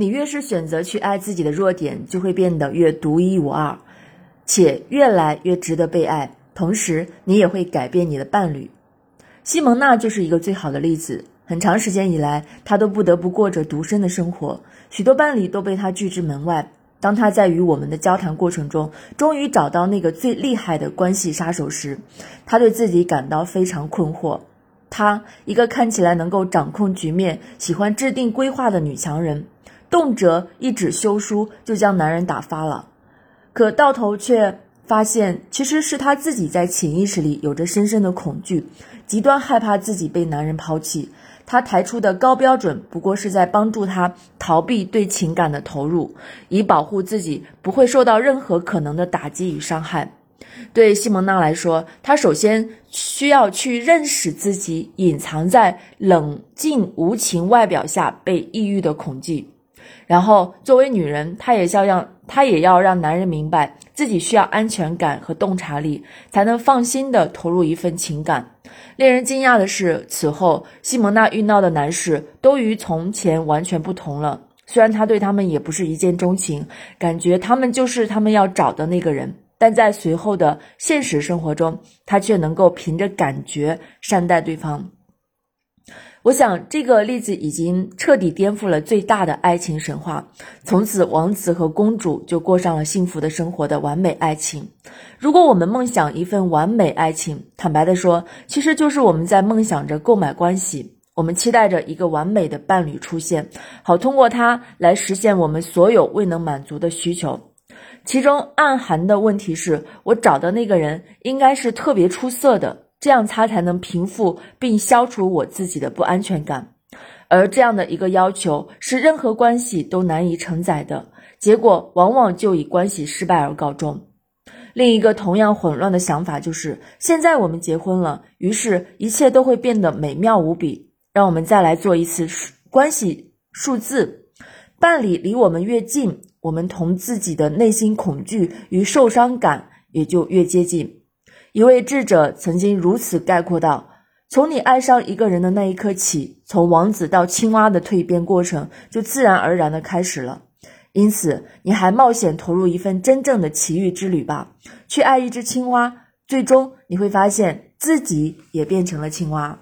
你越是选择去爱自己的弱点，就会变得越独一无二，且越来越值得被爱。同时，你也会改变你的伴侣。西蒙娜就是一个最好的例子。很长时间以来，她都不得不过着独身的生活，许多伴侣都被她拒之门外。当她在与我们的交谈过程中，终于找到那个最厉害的关系杀手时，她对自己感到非常困惑。她，一个看起来能够掌控局面、喜欢制定规划的女强人，动辄一纸休书就将男人打发了，可到头却。发现其实是她自己在潜意识里有着深深的恐惧，极端害怕自己被男人抛弃。她抬出的高标准不过是在帮助她逃避对情感的投入，以保护自己不会受到任何可能的打击与伤害。对西蒙娜来说，她首先需要去认识自己隐藏在冷静无情外表下被抑郁的恐惧，然后作为女人，她也要让她也要让男人明白。自己需要安全感和洞察力，才能放心的投入一份情感。令人惊讶的是，此后西蒙娜遇到的男士都与从前完全不同了。虽然他对他们也不是一见钟情，感觉他们就是他们要找的那个人，但在随后的现实生活中，他却能够凭着感觉善待对方。我想这个例子已经彻底颠覆了最大的爱情神话。从此，王子和公主就过上了幸福的生活的完美爱情。如果我们梦想一份完美爱情，坦白的说，其实就是我们在梦想着购买关系。我们期待着一个完美的伴侣出现，好通过它来实现我们所有未能满足的需求。其中暗含的问题是我找的那个人应该是特别出色的。这样，他才能平复并消除我自己的不安全感，而这样的一个要求是任何关系都难以承载的，结果往往就以关系失败而告终。另一个同样混乱的想法就是，现在我们结婚了，于是一切都会变得美妙无比。让我们再来做一次数关系数字，伴侣离我们越近，我们同自己的内心恐惧与受伤感也就越接近。一位智者曾经如此概括道：“从你爱上一个人的那一刻起，从王子到青蛙的蜕变过程就自然而然的开始了。因此，你还冒险投入一份真正的奇遇之旅吧，去爱一只青蛙，最终你会发现自己也变成了青蛙。”